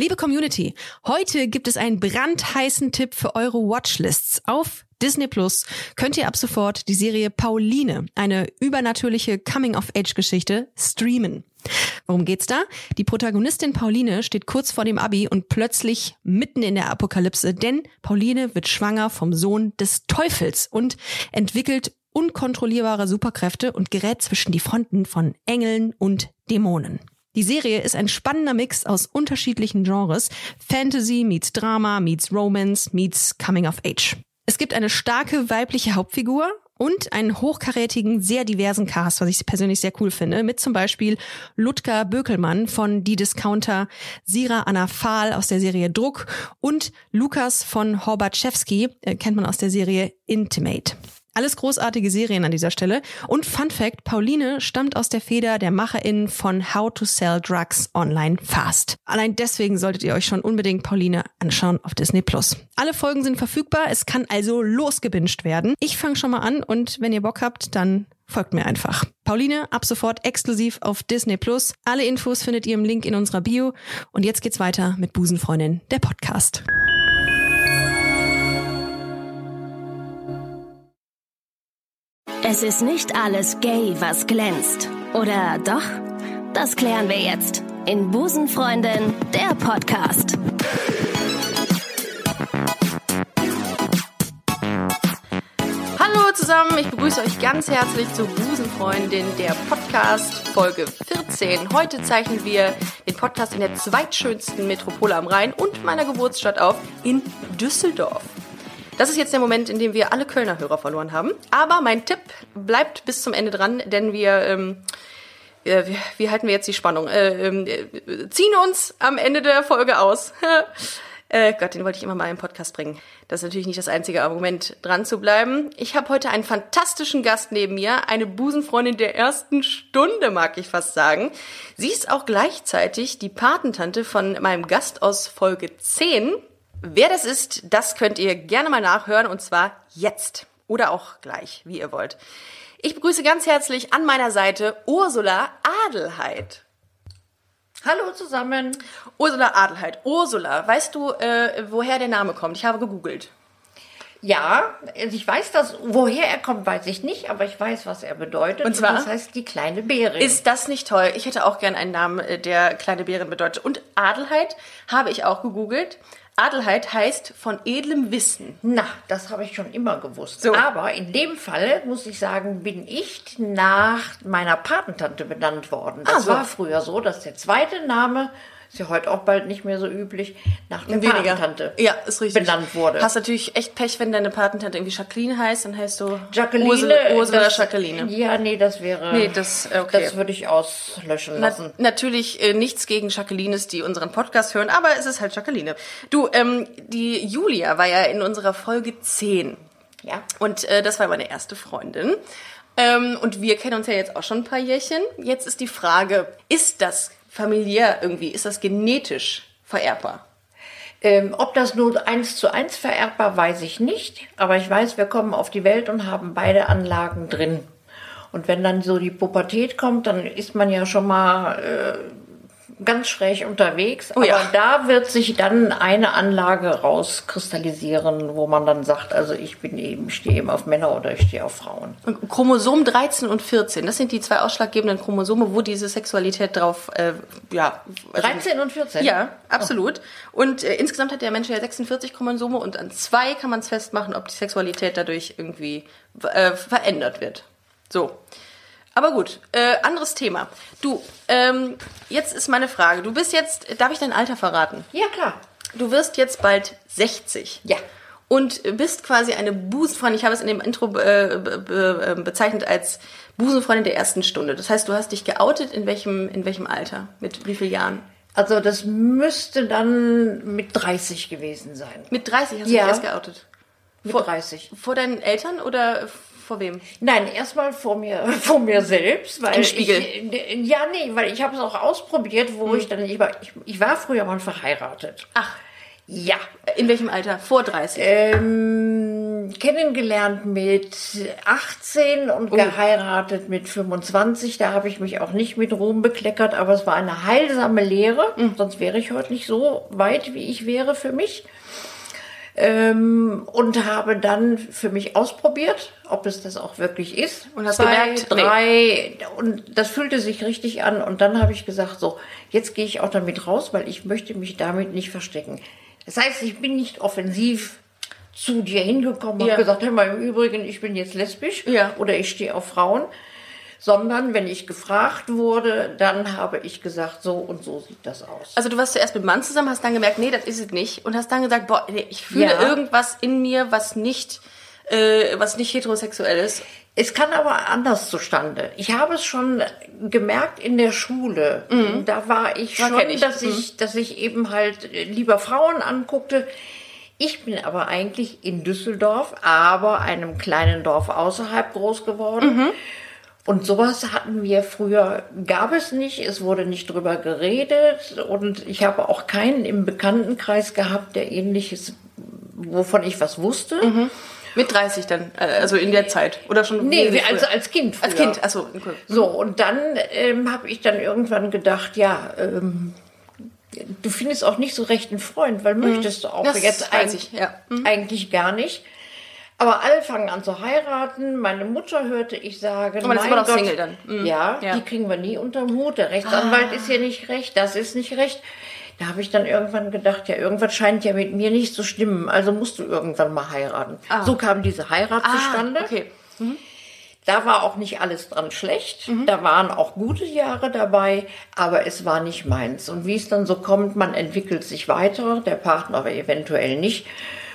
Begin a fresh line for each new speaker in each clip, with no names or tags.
Liebe Community, heute gibt es einen brandheißen Tipp für eure Watchlists. Auf Disney Plus könnt ihr ab sofort die Serie Pauline, eine übernatürliche Coming-of-Age-Geschichte, streamen. Worum geht's da? Die Protagonistin Pauline steht kurz vor dem Abi und plötzlich mitten in der Apokalypse, denn Pauline wird schwanger vom Sohn des Teufels und entwickelt unkontrollierbare Superkräfte und gerät zwischen die Fronten von Engeln und Dämonen. Die Serie ist ein spannender Mix aus unterschiedlichen Genres. Fantasy meets Drama, meets Romance, meets Coming of Age. Es gibt eine starke weibliche Hauptfigur und einen hochkarätigen, sehr diversen Cast, was ich persönlich sehr cool finde, mit zum Beispiel Ludger Bökelmann von Die Discounter, Sira Anna Fahl aus der Serie Druck und Lukas von Horbatschewski, äh, kennt man aus der Serie Intimate. Alles großartige Serien an dieser Stelle. Und Fun Fact, Pauline stammt aus der Feder der MacherInnen von How to Sell Drugs Online Fast. Allein deswegen solltet ihr euch schon unbedingt Pauline anschauen auf Disney Plus. Alle Folgen sind verfügbar, es kann also losgebinged werden. Ich fange schon mal an und wenn ihr Bock habt, dann folgt mir einfach. Pauline, ab sofort exklusiv auf Disney Plus. Alle Infos findet ihr im Link in unserer Bio. Und jetzt geht's weiter mit Busenfreundin, der Podcast.
Es ist nicht alles gay, was glänzt. Oder doch? Das klären wir jetzt in Busenfreundin, der Podcast.
Hallo zusammen, ich begrüße euch ganz herzlich zu Busenfreundin, der Podcast Folge 14. Heute zeichnen wir den Podcast in der zweitschönsten Metropole am Rhein und meiner Geburtsstadt auf, in Düsseldorf. Das ist jetzt der Moment, in dem wir alle Kölner Hörer verloren haben. Aber mein Tipp bleibt bis zum Ende dran, denn wir, ähm, äh, wie, wie halten wir jetzt die Spannung? Äh, äh, ziehen uns am Ende der Folge aus. Äh, Gott, den wollte ich immer mal im Podcast bringen. Das ist natürlich nicht das einzige Argument, dran zu bleiben. Ich habe heute einen fantastischen Gast neben mir, eine Busenfreundin der ersten Stunde, mag ich fast sagen. Sie ist auch gleichzeitig die Patentante von meinem Gast aus Folge 10. Wer das ist, das könnt ihr gerne mal nachhören und zwar jetzt oder auch gleich, wie ihr wollt. Ich begrüße ganz herzlich an meiner Seite Ursula Adelheid.
Hallo zusammen.
Ursula Adelheid. Ursula, weißt du, äh, woher der Name kommt? Ich habe gegoogelt.
Ja, also ich weiß das, woher er kommt, weiß ich nicht, aber ich weiß, was er bedeutet.
Und zwar?
das heißt die kleine Bärin.
Ist das nicht toll? Ich hätte auch gern einen Namen, äh, der kleine Bärin bedeutet. Und Adelheid habe ich auch gegoogelt. Adelheid heißt von edlem Wissen.
Na, das habe ich schon immer gewusst.
So.
Aber in dem Fall, muss ich sagen, bin ich nach meiner Patentante benannt worden. Das
Ah, so.
war früher so, dass der zweite Name, ist ja heute auch bald nicht mehr so üblich, nach der Patentante
Ja, ist richtig.
benannt wurde.
Hast natürlich echt Pech, wenn deine Patentante irgendwie Jacqueline heißt, dann heißt du
Jacqueline.
Ursula, Ursula
das-
Jacqueline.
Ja, nee, das wäre.
Nee, das- okay.
Das würde ich auslöschen
Na,
lassen.
natürlich äh, nichts gegen Jacquelines, die unseren Podcast hören, aber es ist halt Jacqueline. Du, ähm, die Julia war ja in unserer Folge 10
Ja.
und äh, das war meine erste Freundin. Ähm, und wir kennen uns ja jetzt auch schon ein paar Jährchen. Jetzt ist die Frage, ist das familiär irgendwie, ist das genetisch vererbbar?
Ähm, ob das nur eins zu eins vererbbar, weiß ich nicht. Aber ich weiß, wir kommen auf die Welt und haben beide Anlagen drin. Und wenn dann so die Pubertät kommt, dann ist man ja schon mal äh, ganz schräg unterwegs.
Oh
Aber
ja.
da wird sich dann eine Anlage rauskristallisieren, wo man dann sagt, also ich bin eben, ich stehe eben auf Männer oder ich stehe auf Frauen.
Und Chromosom 13 und 14, das sind die zwei ausschlaggebenden Chromosome, wo diese Sexualität drauf, äh, ja. also-
13 und 14?
Ja, absolut. Und äh, insgesamt hat der Mensch ja 46 Chromosome und an zwei kann man es festmachen, ob die Sexualität dadurch irgendwie äh, verändert wird. So. Aber gut, äh, anderes Thema. Du, ähm, jetzt ist meine Frage. Du bist jetzt, darf ich dein Alter verraten?
Ja, klar.
Du wirst jetzt bald 60.
Ja.
Und bist quasi eine Busenfreundin, ich habe es in dem Intro äh, be, be, äh, bezeichnet als Busenfreundin der ersten Stunde. Das heißt, du hast dich geoutet in welchem, in welchem Alter? Mit wie vielen Jahren?
Also das müsste dann mit 30 gewesen sein.
Mit 30 hast du
Ja.
dich erst geoutet.
Mit
Vor-
30.
Vor deinen Eltern oder vor wem?
Nein, erstmal vor mir, vor mir selbst, weil
Im Spiegel.
Ich, ja, nee, weil ich habe es auch ausprobiert, wo ich dann ich war, ich, ich war früher mal verheiratet.
Ach,
Ja,
in welchem Alter? Vor 30.
ähm, kennengelernt mit 18
Oh.
und geheiratet mit 25. Da habe ich mich auch nicht mit Ruhm bekleckert, aber es war eine heilsame Lehre.
Mhm.
Sonst wäre ich heute nicht so weit, wie ich wäre für mich. Ähm, und habe dann für mich ausprobiert, ob es das auch wirklich ist.
Und hast
Zwei,
gemerkt,
drei, und das fühlte sich richtig an. Und dann habe ich gesagt, so, jetzt gehe ich auch damit raus, weil ich möchte mich damit nicht verstecken. Das heißt, ich bin nicht offensiv zu dir hingekommen und
Ja.
habe gesagt, hör mal, im Übrigen, ich bin jetzt lesbisch
Ja.
oder ich stehe auf Frauen. Sondern wenn ich gefragt wurde, dann habe ich gesagt, so und so sieht das aus.
Also du warst zuerst mit Mann zusammen, hast dann gemerkt, nee, das ist es nicht. Und hast dann gesagt, boah, nee, ich fühle
Ja.
irgendwas in mir, was nicht, äh, was nicht heterosexuell ist.
Es kann aber anders zustande. Ich habe es schon gemerkt in der Schule. Da war ich
Ja,
schon,
ich.
dass ich, dass ich eben halt lieber Frauen anguckte. Ich bin aber eigentlich in Düsseldorf, aber einem kleinen Dorf außerhalb groß geworden. Und sowas hatten wir früher, gab es nicht, es wurde nicht drüber geredet und ich habe auch keinen im Bekanntenkreis gehabt, der ähnliches, wovon ich was wusste.
Mit 30 dann, äh, also in der Zeit. Oder schon
Nee,
wesentlich
also als Kind.
Als
früher.
Kind, achso. Okay.
So, und dann ähm, habe ich dann irgendwann gedacht, ja, ähm, du findest auch nicht so recht einen Freund, weil möchtest du auch
Mhm. Das
jetzt
weiß
eig-
ich, ja. Mhm.
eigentlich gar nicht. Aber alle fangen an zu heiraten. Meine Mutter hörte ich sagen,
man ist
mein
immer noch
Gott,
Single dann. Mhm.
Ja,
Ja. Ah.
die kriegen wir nie unterm Hut. Der Rechtsanwalt ist hier nicht recht, das ist nicht recht. Da habe ich dann irgendwann gedacht, ja, irgendwas scheint ja mit mir nicht zu stimmen. Also musst du irgendwann mal heiraten. So kam diese Heirat zustande.
Ah, okay.
Da war auch nicht alles dran schlecht.
Mhm.
Da waren auch gute Jahre dabei, aber es war nicht meins. Und wie es dann so kommt, man entwickelt sich weiter, der Partner aber eventuell nicht.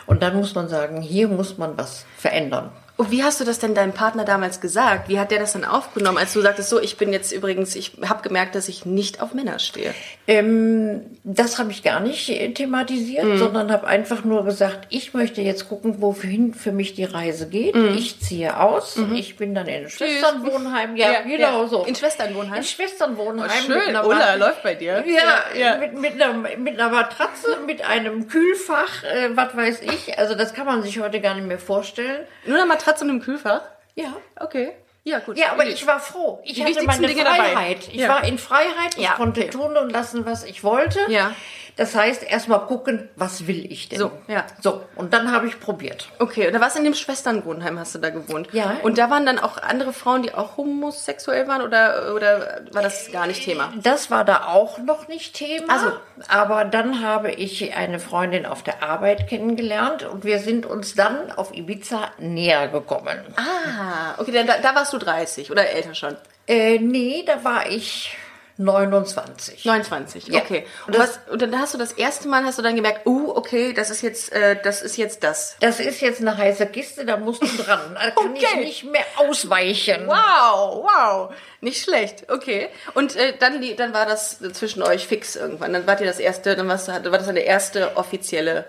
Und dann muss man sagen, hier muss man was verändern.
Und wie hast du das denn deinem Partner damals gesagt? Wie hat der das dann aufgenommen, als du sagtest, so, ich bin jetzt übrigens, ich habe gemerkt, dass ich nicht auf Männer stehe.
Ähm, das habe ich gar nicht äh, thematisiert,
Mhm.
sondern habe einfach nur gesagt, ich möchte jetzt gucken, wohin für mich die Reise geht.
Mhm.
Ich ziehe aus. Ich bin dann in Schwesternwohnheim. Ja,
Ja,
genau
ja.
so.
In Schwesternwohnheim?
In Schwesternwohnheim.
Oh,
mit
schön,
einer
Ulla, läuft bei dir.
Ja,
ja.
Mit, mit, einer, mit einer Matratze, mit einem Kühlfach, äh, was weiß ich. Also das kann man sich heute gar nicht mehr vorstellen.
Nur eine Matratze und einem Kühlfach?
Ja.
Okay. Ja, gut.
Ja, aber ich war froh. Ich
Die
hatte meine
Dinge dabei.
Freiheit. Ich
Ja.
war in Freiheit. Ich
Ja,
konnte tun und lassen, was ich wollte.
Ja.
Das heißt, erstmal gucken, was will ich denn?
So, ja.
So, und dann habe ich probiert.
Okay, und da warst du in dem Schwesternwohnheim, hast du da gewohnt.
Ja.
Und da waren dann auch andere Frauen, die auch homosexuell waren oder, oder war das gar nicht Thema?
Das war da auch noch nicht Thema.
Also.
Aber dann habe ich eine Freundin auf der Arbeit kennengelernt und wir sind uns dann auf Ibiza näher gekommen.
Ah, okay, dann, da, da warst du 30 oder älter schon.
Äh, nee, da war ich 29.
29,
Ja.
okay. Und, was, und dann hast du das erste Mal hast du dann gemerkt, uh, okay, das ist jetzt, äh, das ist jetzt das.
Das ist jetzt eine heiße Kiste, da musst du dran. Da kann ich
Okay.
nicht mehr ausweichen.
Wow, wow, nicht schlecht. Okay. Und äh, dann, die- dann war das zwischen euch fix irgendwann. Dann wart ihr das erste, dann warst war das dann der erste offizielle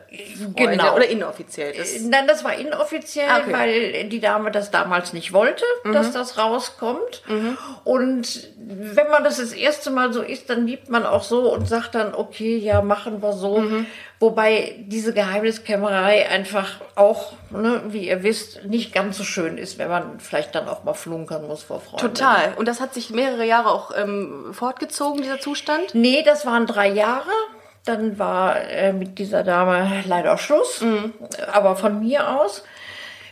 Freunde
Genau.
oder inoffiziell. Das,
Nein, das war inoffiziell,
Ah, okay. Mhm.
weil die Dame das damals nicht wollte, dass das rauskommt. Und wenn man das das erste Mal so ist, dann liebt man auch so und sagt dann, okay, ja, machen wir so.
Mhm.
Wobei diese Geheimniskämmerei einfach auch, ne, wie ihr wisst, nicht ganz so schön ist, wenn man vielleicht dann auch mal flunkern muss vor Freunden.
Total. Und das hat sich mehrere Jahre auch ähm, fortgezogen, dieser Zustand?
Nee, das waren drei Jahre. Dann war äh, mit dieser Dame leider Schluss. Aber von mir aus,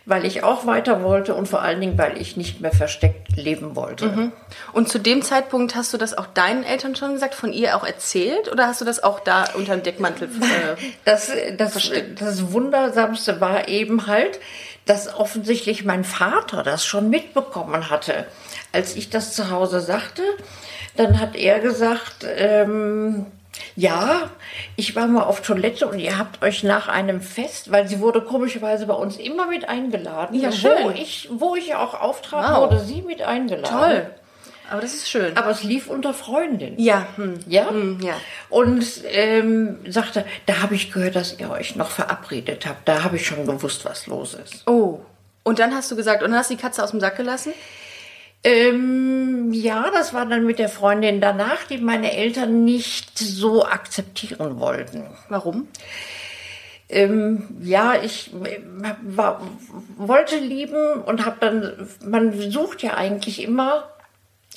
weil ich auch weiter wollte und vor allen Dingen, weil ich nicht mehr versteckt leben wollte.
Und zu dem Zeitpunkt hast du das auch deinen Eltern schon gesagt, von ihr auch erzählt? Oder hast du das auch da unter dem Deckmantel? Äh,
Das, das, das Wundersamste war eben halt, dass offensichtlich mein Vater das schon mitbekommen hatte. Als ich das zu Hause sagte, dann hat er gesagt, ähm, ja, ich war mal auf Toilette und ihr habt euch nach einem Fest, weil sie wurde komischerweise bei uns immer mit eingeladen.
Ja,
Wo
schön.
ich, wo ich auch auftrat,
Wow.
wurde sie mit eingeladen.
toll. Aber das ist schön.
Aber es lief unter Freundin.
ja, hm.
Ja?
Hm, ja.
Und ähm, sagte, da habe ich gehört, dass ihr euch noch verabredet habt. Da habe ich schon gewusst, was los ist.
Oh. Und dann hast du gesagt, und dann hast du die Katze aus dem Sack gelassen?
Ähm, ja, das war dann mit der Freundin danach, die meine Eltern nicht so akzeptieren wollten.
Warum?
Ähm, ja, ich äh, war, wollte lieben und habe dann, man sucht ja eigentlich immer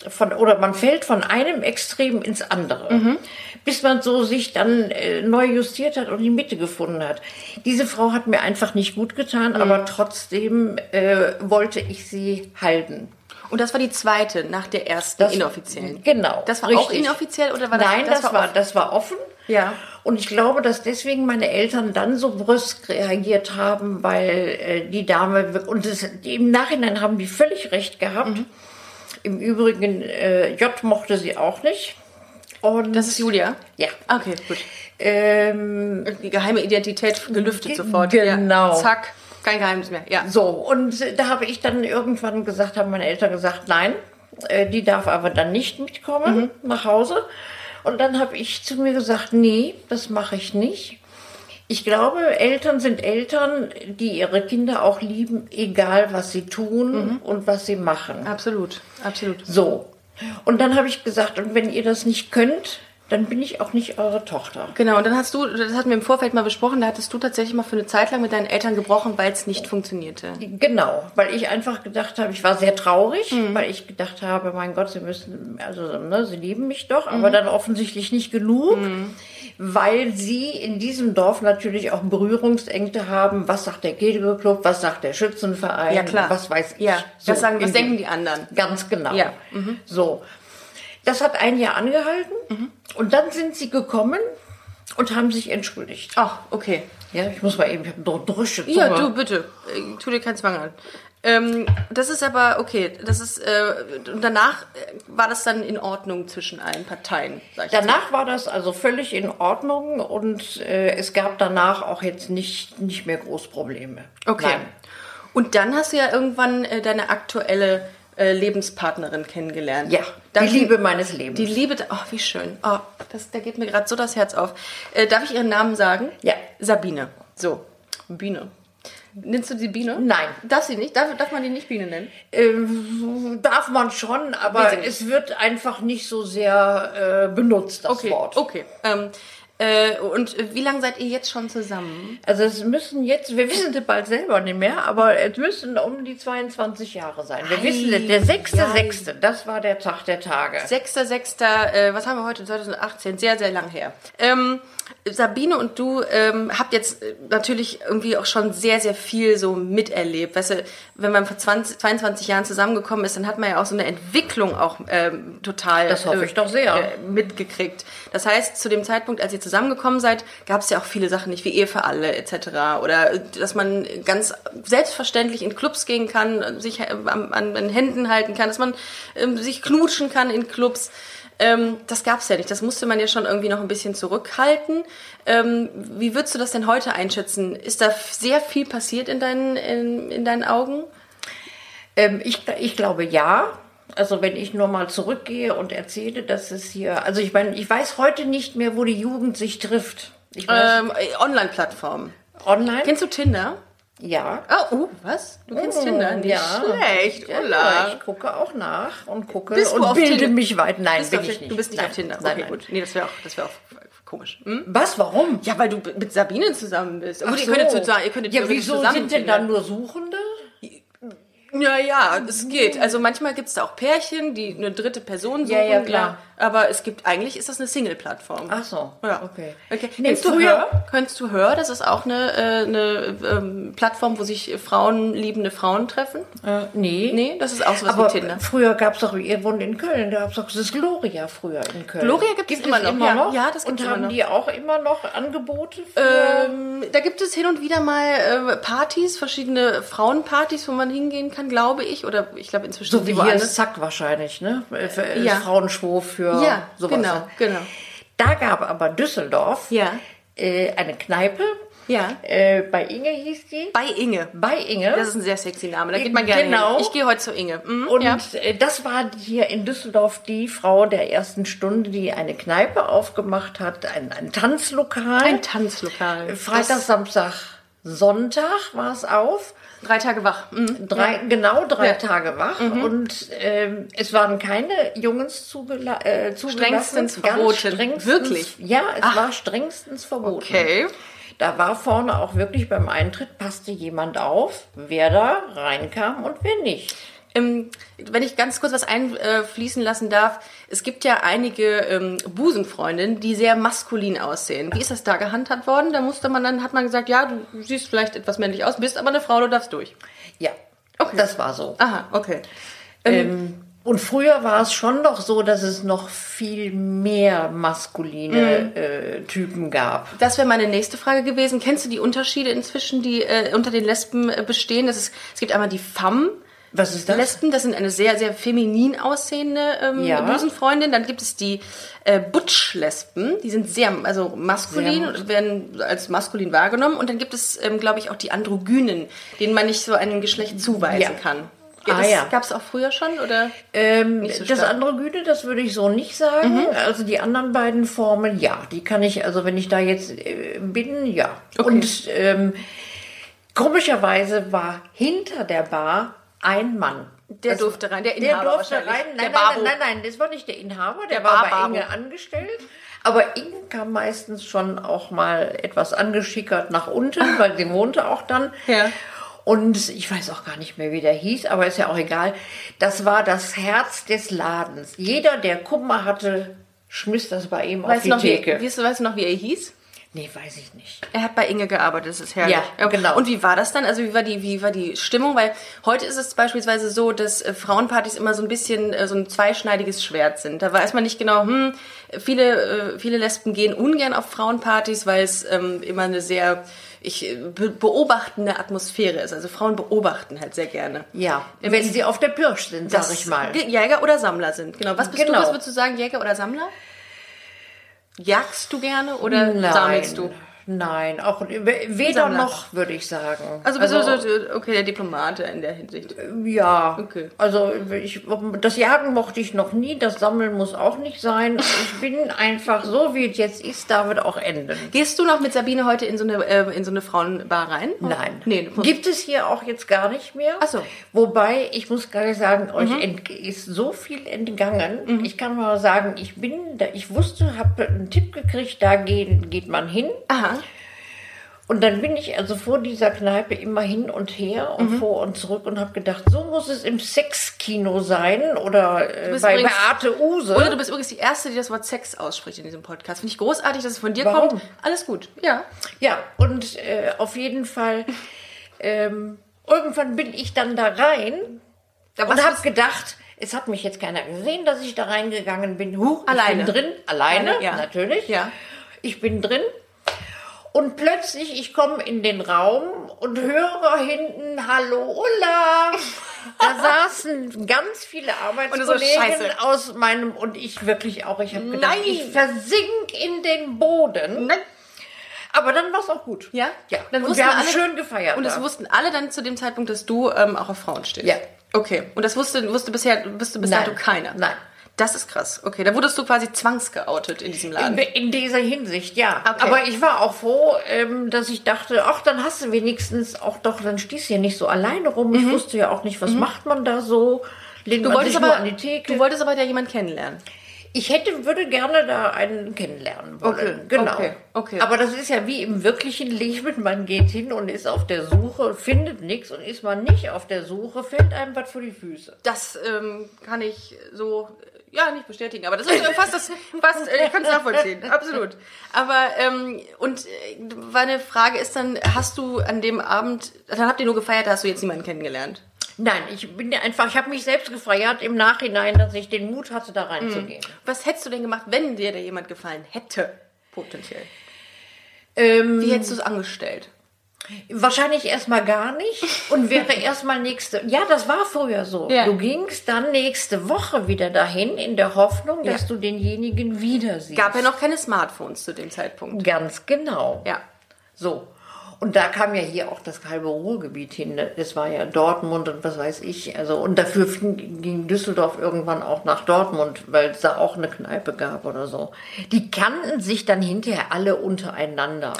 von, oder man fällt von einem Extrem ins andere,
Mhm.
bis man so sich dann äh, neu justiert hat und die Mitte gefunden hat. Diese Frau hat mir einfach nicht gut getan,
Mhm.
aber trotzdem äh, wollte ich sie halten.
Und das war die zweite, nach der ersten
Das-
inoffiziellen.
Genau.
Das war auch
richtig.
inoffiziell oder war das
Nein, das, war,
offen?
das war offen.
Ja.
Und ich glaube, dass deswegen meine Eltern dann so brüsk reagiert haben, weil äh, die Dame und das, im Nachhinein haben die völlig recht gehabt.
Mhm.
Im Übrigen äh, J mochte sie auch nicht. Und
Das ist Julia?
ja.
Okay, gut.
Ähm,
Die geheime Identität gelüftet
Ge-
sofort.
genau.
Ja. Zack, kein Geheimnis mehr. Ja.
so und da habe ich dann irgendwann gesagt, haben meine Eltern gesagt, nein, äh, die darf aber dann nicht mitkommen nach Hause. Und dann habe ich zu mir gesagt, nee, das mache ich nicht. Ich glaube, Eltern sind Eltern, die ihre Kinder auch lieben, egal was sie tun und was sie machen.
Absolut, absolut.
So. Und dann habe ich gesagt, und wenn ihr das nicht könnt, dann bin ich auch nicht eure Tochter.
Genau, und dann hast du, das hatten wir im Vorfeld mal besprochen, da hattest du tatsächlich mal für eine Zeit lang mit deinen Eltern gebrochen, weil es nicht funktionierte.
Genau, weil ich einfach gedacht habe, ich war sehr traurig, weil ich gedacht habe, mein Gott, sie müssen, also ne, sie lieben mich doch, aber dann offensichtlich nicht genug, weil sie in diesem Dorf natürlich auch Berührungsängste haben. Was sagt der Kegelclub, was sagt der Schützenverein,
Ja, klar.
was weiß ich.
Ja,
So,
was, sagen, was denken die anderen?
Ganz genau.
Ja,
So. Das hat ein Jahr angehalten und dann sind sie gekommen und haben sich entschuldigt.
Ach, okay.
Ja, ich muss mal eben, ich habe eine drüsche.
Ja, du, bitte. Äh, Tu dir keinen Zwang an. Ähm, das ist aber, okay, das ist, äh, und danach äh, war das dann in Ordnung zwischen allen Parteien, sag ich.
Danach war das also völlig in Ordnung und äh, es gab danach auch jetzt nicht, nicht mehr groß Probleme.
Okay.
Nein.
Und dann hast du ja irgendwann äh, deine aktuelle äh, Lebenspartnerin kennengelernt.
Ja,
Dann
die Liebe meines Lebens.
Die Liebe, oh, wie schön. Oh, das, da geht mir gerade so das Herz auf. Äh, darf ich ihren Namen sagen?
Ja.
Sabine. So, Biene. Nennst du sie Biene?
Nein.
Darf sie nicht? Darf, darf man die nicht Biene nennen?
Ähm, darf man schon, aber es wird einfach nicht so sehr äh, benutzt, das
Okay,
Wort.
okay. Ähm, äh, und äh, wie lange seid ihr jetzt schon zusammen?
Also es müssen jetzt, wir wissen es bald selber nicht mehr, aber es müssen um die 22 Jahre sein. Wir
Ei,
wissen es, der sechste,
ei.
sechste, das war der Tag der Tage.
6.6., äh, was haben wir heute? 2018, sehr, sehr lang her. Ähm, Sabine und du ähm, habt jetzt äh, natürlich irgendwie auch schon sehr, sehr viel so miterlebt. Weißt du, wenn man vor 20, 22 Jahren zusammengekommen ist, dann hat man ja auch so eine Entwicklung auch ähm, total
Das hoffe ich doch sehr.
äh, mitgekriegt. Das heißt, zu dem Zeitpunkt, als ihr zusammengekommen seid, gab es ja auch viele Sachen nicht, wie Ehe für alle etc. Oder äh, dass man ganz selbstverständlich in Clubs gehen kann, sich äh, an, an den Händen halten kann, dass man ähm, sich knutschen kann in Clubs. Ähm, das gab es ja nicht. Das musste man ja schon irgendwie noch ein bisschen zurückhalten. Ähm, wie würdest du das denn heute einschätzen? Ist da sehr viel passiert in deinen, in, in deinen Augen?
Ähm, ich, ich glaube ja. Also wenn ich nur mal zurückgehe und erzähle, dass es hier, also ich meine, ich weiß heute nicht mehr, wo die Jugend sich trifft.
Ähm, äh, Online-Plattformen.
online?
Kennst du Tinder?
ja.
Oh, uh, was? Du kennst
Oh,
Tinder? Nicht
ja.
schlecht,
Ja,
Ulla.
ich gucke auch nach und gucke
Bist du
und
auf
bilde
Tinder?
mich weiter. Nein,
Bist
bin ich nicht.
Du bist nicht
nein.
auf Tinder.
Nein,
okay,
nein.
gut. Nee, das wäre auch, das wäre auch komisch. Hm?
Was? Warum?
Ja, weil du mit Sabine zusammen bist. Gut,
Ach
ihr
so.
könntet zusammen, ihr könntet
ja, wieso
zusammen
sind denn dann nur Suchende?
Ja, ja, es geht. Also manchmal gibt es da auch Pärchen, die eine dritte Person suchen.
Ja, ja, klar.
Aber es gibt, eigentlich ist das eine Single-Plattform.
Ach so,
Ja.
okay.
okay. Kennst du Hör? Kennst du Hör? Das ist auch eine, äh, eine ähm, Plattform, wo sich Frauen, liebende Frauen treffen.
Äh, nee.
Nee, das ist auch sowas
Aber
wie Tinder.
früher gab es doch, ihr wohnt in Köln, da gab es doch das Gloria früher in Köln.
Gloria gibt es immer noch, ja. Ja, das gibt's
Und
immer
haben
noch.
die auch immer noch Angebote für...
Ähm, da gibt es hin und wieder mal äh, Partys, verschiedene Frauenpartys, wo man hingehen kann, glaube ich. Oder ich glaube inzwischen
so wie hier ist Zack wahrscheinlich, ne? Für, äh,
Ja.
Frauenschwur für
Ja,
sowas.
genau, genau.
Da gab aber Düsseldorf
Ja.
äh, eine Kneipe.
Ja.
Äh, bei Inge hieß die.
Bei Inge.
Bei Inge.
Das ist ein sehr sexy Name. Da geht man gerne
Genau.
hin. Ich gehe heute zu Inge. Mhm,
Und
ja.
äh, das war hier in Düsseldorf die Frau der ersten Stunde, die eine Kneipe aufgemacht hat, ein, ein Tanzlokal.
ein Tanzlokal.
Freitag,
Das-
Samstag, Sonntag war es auf.
Drei Tage wach. Mhm.
Drei, Genau drei
Ja.
Tage wach. Und ähm, es waren keine Jungs zugela äh, zugelassen.
Strengstens verboten.
Strengstens,
Wirklich?
Ja, es
Ach.
war strengstens verboten.
Okay.
da war vorne auch wirklich beim Eintritt, passte jemand auf, wer da reinkam und wer nicht.
Ähm, wenn ich ganz kurz was einfließen lassen darf, es gibt ja einige ähm, Busenfreundinnen, die sehr maskulin aussehen. Wie ist das da gehandhabt worden? Da musste man dann, hat man gesagt, ja, du siehst vielleicht etwas männlich aus, bist aber eine Frau, du darfst durch.
Ja, okay. das war so.
Aha, okay.
Ähm, und früher war es schon noch so, dass es noch viel mehr maskuline äh, Typen gab.
Das wäre meine nächste Frage gewesen. Kennst du die Unterschiede inzwischen, die äh, unter den Lesben äh, bestehen? Das ist, es gibt einmal die Femme.
Was ist das?
Lesben, das sind eine sehr, sehr feminin aussehende ähm,
Ja.
Busenfreundin. Dann gibt es die äh, Butch-Lesben, die sind sehr, also maskulin
Sehr
und werden als maskulin wahrgenommen. Und dann gibt es, ähm, glaube ich, auch die Androgynen, denen man nicht so einem Geschlecht zuweisen
Ja.
kann.
Ah,
das
ja.
Gab es auch früher schon, oder?
Ähm,
so
das. Androgyne, das würde ich so nicht sagen. Also die anderen beiden Formen, ja, die kann ich, also wenn ich da jetzt äh, bin, ja.
Okay.
Und ähm, komischerweise war hinter der Bar ein Mann.
Der
Das-
durfte rein, der
Der
Inhaber
durfte
wahrscheinlich.
rein. Nein,
Der
nein, nein, nein, nein, das war nicht der Inhaber, der,
Der
war bei. Inge angestellt. Aber Inge kam meistens schon auch mal etwas angeschickert nach unten, weil sie wohnte auch dann.
Ja.
Und ich weiß auch gar nicht mehr, wie der hieß, aber ist ja auch egal. Das war das Herz des Ladens. Jeder, der Kummer hatte, schmiss das bei ihm auf
Weißt
die
du, noch, wie,
Theke.
weißt, du, weißt du noch, wie er hieß?
Nee, weiß ich nicht.
Er hat bei Inge gearbeitet, das ist herrlich.
Ja, genau.
Und wie war das dann? Also wie war die, wie war die Stimmung? Weil heute ist es beispielsweise so, dass äh, Frauenpartys immer so ein bisschen äh, so ein zweischneidiges Schwert sind. Da weiß man nicht genau, hm, viele, äh, viele Lesben gehen ungern auf Frauenpartys, weil es ähm, immer eine sehr ich, be beobachtende Atmosphäre ist. Also Frauen beobachten halt sehr gerne.
Ja,
Ähm,
wenn sie auf der Pirsch sind, sag
Das
ich mal.
Jäger oder Sammler sind. Genau. Was bist
Genau.
du? Was würdest du sagen? Jäger oder Sammler? Jagst du gerne oder sammelst du?
Nein, auch weder noch, würde ich sagen.
Also bist du so, okay, der Diplomate in der Hinsicht.
Ja,
Okay.
also ich, das Jagen mochte ich noch nie, das Sammeln muss auch nicht sein. Ich bin einfach so, wie es jetzt ist, da wird auch enden.
Gehst du noch mit Sabine heute in so eine, äh, in so eine Frauenbar rein?
Nein,
Nee,
gibt es hier auch jetzt gar nicht mehr.
Ach so. Mhm.
Wobei, ich muss gerade sagen, euch ent ist so viel entgangen. Ich kann mal sagen, ich bin, da, ich wusste, habe einen Tipp gekriegt, da geht, geht man hin.
Aha.
Und dann bin ich also vor dieser Kneipe immer hin und her und
Mhm.
vor und zurück und habe gedacht, so muss es im Sexkino sein oder äh, bei
übrigens-
Beate Use.
Oder du bist übrigens die Erste, die das Wort Sex ausspricht in diesem Podcast. Finde ich großartig, dass es von dir
Warum?
kommt. Alles gut. Ja.
Ja, und äh, auf jeden Fall, ähm, irgendwann bin ich dann da rein
Da
und habe gedacht, es hat mich jetzt keiner gesehen, dass ich da reingegangen bin. Huch,
Alleine.
ich bin drin, alleine,
Alleine, ja.
natürlich.
Ja.
Ich bin drin. Und plötzlich, ich komme in den Raum und höre hinten, hallo Ulla. Da saßen ganz viele
so,
Arbeitskollegen
Scheiße.
aus meinem, und ich wirklich auch, ich habe gedacht,
Nein.
ich versink in den Boden.
Nein.
Aber dann war es auch gut.
Ja?
Ja.
Dann
und
wussten
wir haben
alle-
schön gefeiert.
Und es wussten alle dann zu dem Zeitpunkt, dass du ähm, auch auf Frauen stehst.
Ja.
Okay. Und das wusste, wusste bisher, wusste bis
Nein.
dato keiner.
Nein.
Das ist krass. Okay, da wurdest du quasi zwangsgeoutet in diesem
in,
Laden.
in dieser Hinsicht, ja.
Okay.
Aber ich war auch froh, ähm, dass ich dachte, ach, dann hast du wenigstens auch doch, dann stehst du hier nicht so alleine rum. Ich wusste ja auch nicht, was macht man da so. Lehnt
Mhm. Du wolltest, aber,
an die Theke.
du wolltest aber ja jemanden kennenlernen.
Ich hätte, würde gerne da einen kennenlernen wollen.
Okay,
Genau.
okay, okay.
Aber das ist ja wie im wirklichen Leben. Man geht hin und ist auf der Suche, findet nichts und ist man nicht auf der Suche, fällt einem was vor die Füße.
Das ähm, kann ich so ja nicht bestätigen, aber das ist äh, fast das fast äh, ich kann es nachvollziehen, absolut. Aber ähm, und äh, meine Frage ist dann, hast du an dem Abend, dann habt ihr nur gefeiert, da hast du jetzt niemanden kennengelernt?
Nein, ich bin einfach, ich habe mich selbst gefeiert im Nachhinein, dass ich den Mut hatte, da reinzugehen.
Was hättest du denn gemacht, wenn dir da jemand gefallen hätte, potenziell?
Ähm,
Wie hättest du es angestellt?
Wahrscheinlich erstmal gar nicht und wäre erstmal nächste. Ja, das war früher so.
Ja.
Du gingst dann nächste Woche wieder dahin in der Hoffnung, dass
Ja.
du denjenigen wieder siehst.
Gab ja noch keine Smartphones zu dem Zeitpunkt.
Ganz genau.
Ja.
So. Und da kam ja hier auch das halbe Ruhrgebiet hin. Das war ja Dortmund und was weiß ich. Also, und dafür ging Düsseldorf irgendwann auch nach Dortmund, weil es da auch eine Kneipe gab oder so. Die kannten sich dann hinterher alle untereinander.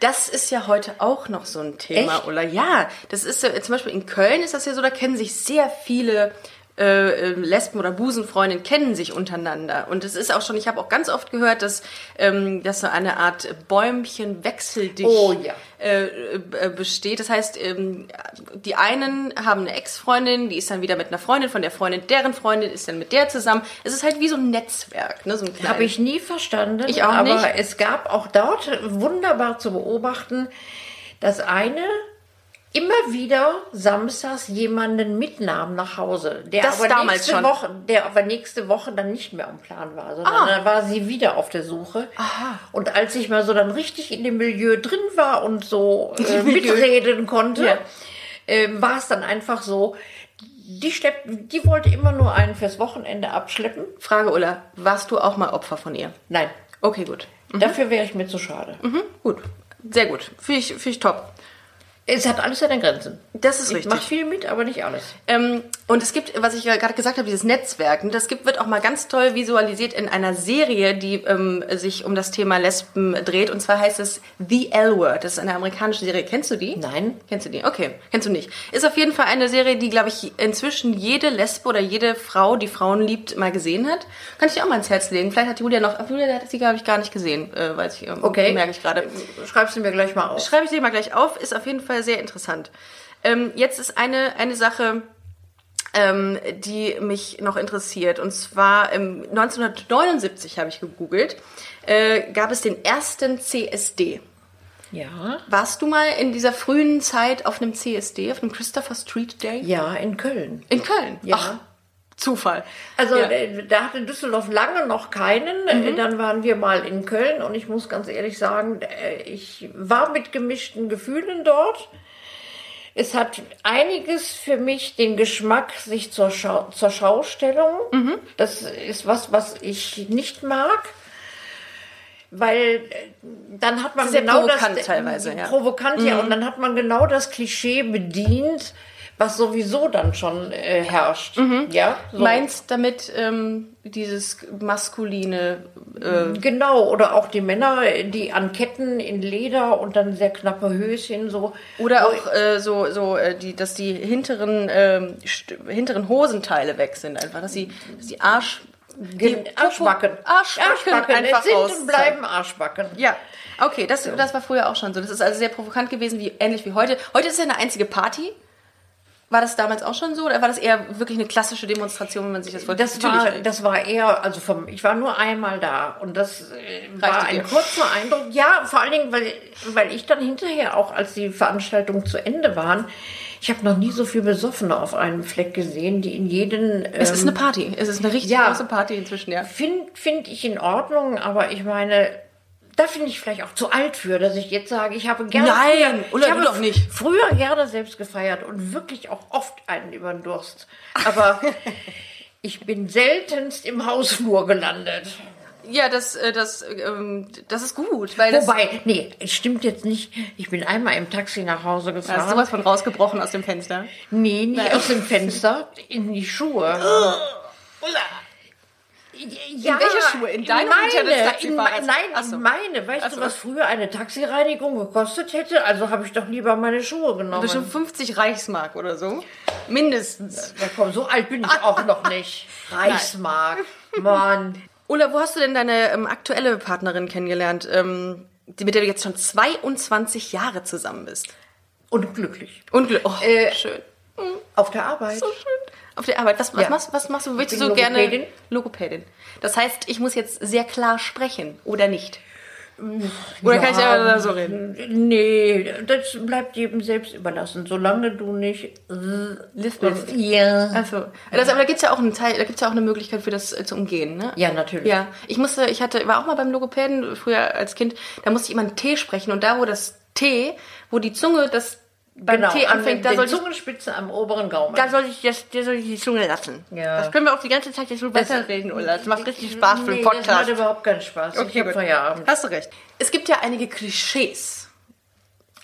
Das ist ja heute auch noch so ein Thema,
Echt?
oder? Ja, das ist ja, zum Beispiel in Köln ist das ja so, da kennen sich sehr viele äh, Lesben oder Busenfreundinnen kennen sich untereinander. Und es ist auch schon, ich habe auch ganz oft gehört, dass, ähm, dass so eine Art Bäumchen-Wechseldicht
Oh, ja.
äh, äh, besteht. Das heißt, ähm, die einen haben eine Ex-Freundin, die ist dann wieder mit einer Freundin von der Freundin, deren Freundin ist dann mit der zusammen. Es ist halt wie so ein Netzwerk, ne? So
Habe ich nie verstanden.
Ich auch
aber
nicht.
es gab auch dort wunderbar zu beobachten, dass eine immer wieder samstags jemanden mitnahm nach Hause, der
Das
aber
damals
nächste
schon.
Woche, der aber nächste Woche dann nicht mehr am Plan war, sondern
Ah.
dann war sie wieder auf der Suche. Und als ich mal so dann richtig in dem Milieu drin war und so äh, mitreden konnte,
Ja.
ähm, war es dann einfach so. Die, schleppt, die wollte immer nur einen fürs Wochenende abschleppen.
Frage, Ulla, warst du auch mal Opfer von ihr?
Nein,
Okay, gut.
dafür wäre ich mir zu schade.
Mhm, gut. Sehr gut. Finde ich, finde ich top.
Es hat alles seine Grenzen.
Das ist
Ich
richtig.
mache viel mit, aber nicht alles.
Ähm, und es gibt, was ich ja gerade gesagt habe, dieses Netzwerk, und das gibt, wird auch mal ganz toll visualisiert in einer Serie, die ähm, sich um das Thema Lesben dreht. Und zwar heißt es The L-Word. Das ist eine amerikanische Serie. Kennst du die?
Nein.
Kennst du die? Okay, kennst du nicht. Ist auf jeden Fall eine Serie, die, glaube ich, inzwischen jede Lesbe oder jede Frau, die Frauen liebt, mal gesehen hat. Kann ich dir auch mal ins Herz legen. Vielleicht hat Julia noch, Julia hat sie, glaube ich, gar nicht gesehen, äh, weiß ich, ähm,
Okay.
merke ich gerade.
Schreibst du mir gleich mal auf.
Schreibe ich dir mal gleich auf, ist auf jeden Fall sehr interessant. Ähm, jetzt ist eine, eine Sache, ähm, die mich noch interessiert. Und zwar ähm, 1979 habe ich gegoogelt, äh, gab es den ersten CSD.
Ja.
Warst du mal in dieser frühen Zeit auf einem CSD, auf einem Christopher Street Day?
Ja, in Köln.
In Köln?
Ja.
Ach, Zufall.
Also
ja.
äh, da hatte Düsseldorf lange noch keinen. Äh, Dann waren wir mal in Köln und ich muss ganz ehrlich sagen, äh, ich war mit gemischten Gefühlen dort. Es hat einiges für mich den Geschmack sich zur, Schau zur Schaustellung. Das ist was, was ich nicht mag. Weil dann hat man
Sehr
genau
provokant
das
teilweise, ja.
provokant ja und dann hat man genau das Klischee bedient, was sowieso dann schon äh, herrscht. Ja, so.
Meinst damit ähm, dieses maskuline äh,
Genau, oder auch die Männer, die an Ketten in Leder und dann sehr knappe Höschen so.
Oder auch äh, so, so äh, die, dass die hinteren, ähm, hinteren Hosenteile weg sind einfach, dass die, dass die Arsch... Die
Gen- Arschbacken.
Arschbacken, einfach
sind
rauszeigen.
und bleiben Arschbacken.
Ja, okay, das, das war früher auch schon so. Das ist also sehr provokant gewesen, wie ähnlich wie heute. Heute ist ja eine einzige Party. War das damals auch schon so oder war das eher wirklich eine klassische Demonstration, wenn man sich das vorstellt?
Das war, das war eher, also vom, ich war nur einmal da und das äh, war
Reichte
ein
dir?
kurzer Eindruck. Ja, vor allen Dingen, weil, weil ich dann hinterher auch, als die Veranstaltungen zu Ende waren, ich habe noch nie so viel Besoffene auf einem Fleck gesehen, die in jeden.
es ist
ähm,
eine Party. Es ist eine richtig
ja.
große Party inzwischen, ja.
Finde find ich in Ordnung, aber ich meine, da finde ich vielleicht auch zu alt für, dass ich jetzt sage, ich habe gerne.
Nein,
früher,
Ulla,
ich
du
habe
doch nicht.
Früher gerne selbst gefeiert und wirklich auch oft einen über den Durst. Aber ich bin seltenst im Hausflur gelandet.
Ja, das, äh, das, ähm, das ist gut, weil das
Wobei, nee, es stimmt jetzt nicht. Ich bin einmal im Taxi nach Hause
da ist
gefahren.
sowas von rausgebrochen aus dem Fenster.
nee, nicht aus dem Fenster, in die Schuhe. Ja,
In welche Schuhe? In deine
meine, in
Taxifahrers?
me- Nein,
so.
in meine. Weißt
Ach so.
du, was früher eine Taxireinigung gekostet hätte? Also habe ich doch lieber meine Schuhe genommen.
Bestimmt 50 Reichsmark oder so. Mindestens.
Ja, komm, so alt bin ich auch noch nicht. Reichsmark. Mann.
Ulla, wo hast du denn deine ähm, aktuelle Partnerin kennengelernt, ähm, die, mit der du jetzt schon 22 Jahre zusammen bist?
Und glücklich.
Und oh,
Äh,
schön.
Auf der Arbeit.
So schön. Auf der Arbeit. Was, was,
Ja.
machst, was machst du? Willst du so gerne
Logopädin.
Logopädin? Das heißt, ich muss jetzt sehr klar sprechen oder nicht? Oder kann ich
Ja.
einfach so reden?
Nee, das bleibt jedem selbst überlassen. Solange du nicht.
Lispelst.
Ja.
Also, das, aber da gibt's ja auch einen Teil, da gibt's ja auch eine Möglichkeit für das äh, zu umgehen, ne?
Ja, natürlich.
Ja, ich musste, ich hatte, war auch mal beim Logopäden früher als Kind, da musste ich immer einen T sprechen und da, wo das T, wo die Zunge das beim
Genau,
T
an
anfängt,
den
da soll ich,
Zungenspitze am oberen Gaumen.
da soll ich das, da soll ich die Zunge lassen.
Ja.
Das können wir auch die ganze Zeit jetzt so weiterreden, Ulla. Das macht richtig Spaß für
nee,
den
Das
Podcast.
macht überhaupt keinen Spaß. ich hab Feierabend.
Hast du recht. Es gibt ja einige Klischees.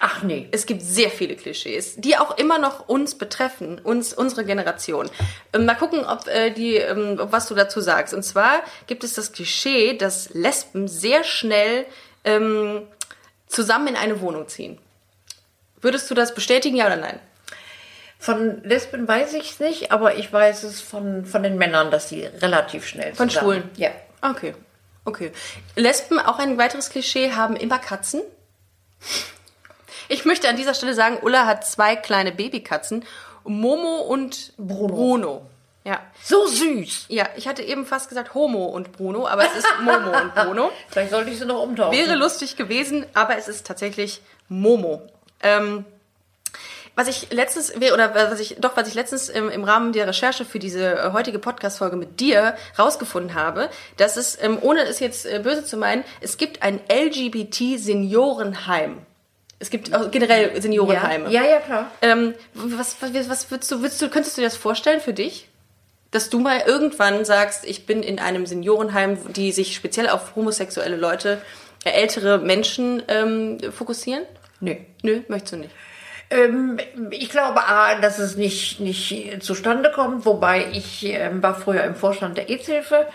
Ach nee.
Es gibt sehr viele Klischees, die auch immer noch uns betreffen, uns, unsere Generation. Ähm, mal gucken, ob äh, die, ähm, was du dazu sagst. Und zwar gibt es das Klischee, dass Lesben sehr schnell ähm, zusammen in eine Wohnung ziehen. Würdest du das bestätigen, ja oder nein?
Von Lesben weiß ich es nicht, aber ich weiß es von, von den Männern, dass sie relativ schnell
Von
zusammen-
Schwulen?
Ja.
Okay. Okay. Lesben, auch ein weiteres Klischee, haben immer Katzen. Ich möchte an dieser Stelle sagen, Ulla hat zwei kleine Babykatzen. Momo und Bruno. Ja.
So süß.
Ja, ich hatte eben fast gesagt Homo und Bruno, aber es ist Momo und Bruno.
Vielleicht sollte ich sie noch umtauschen.
Wäre lustig gewesen, aber es ist tatsächlich Momo. Ähm, was ich letztens, oder was ich, doch, was ich letztens im, im Rahmen der Recherche für diese äh, heutige Podcast-Folge mit dir rausgefunden habe, dass es, ähm, ohne es jetzt äh, böse zu meinen, es gibt ein LGBT-Seniorenheim. Es gibt auch generell Seniorenheime.
ja, ja, ja, klar.
Ähm, was, was, was würdest du, würdest du, könntest du dir das vorstellen für dich? Dass du mal irgendwann sagst, ich bin in einem Seniorenheim, die sich speziell auf homosexuelle Leute, äh, ältere Menschen ähm, fokussieren?
Nö.
Nö, möchtest du nicht.
Ähm, ich glaube, A, dass es nicht, nicht zustande kommt, wobei ich ähm, war früher im Vorstand der AIDS-Hilfe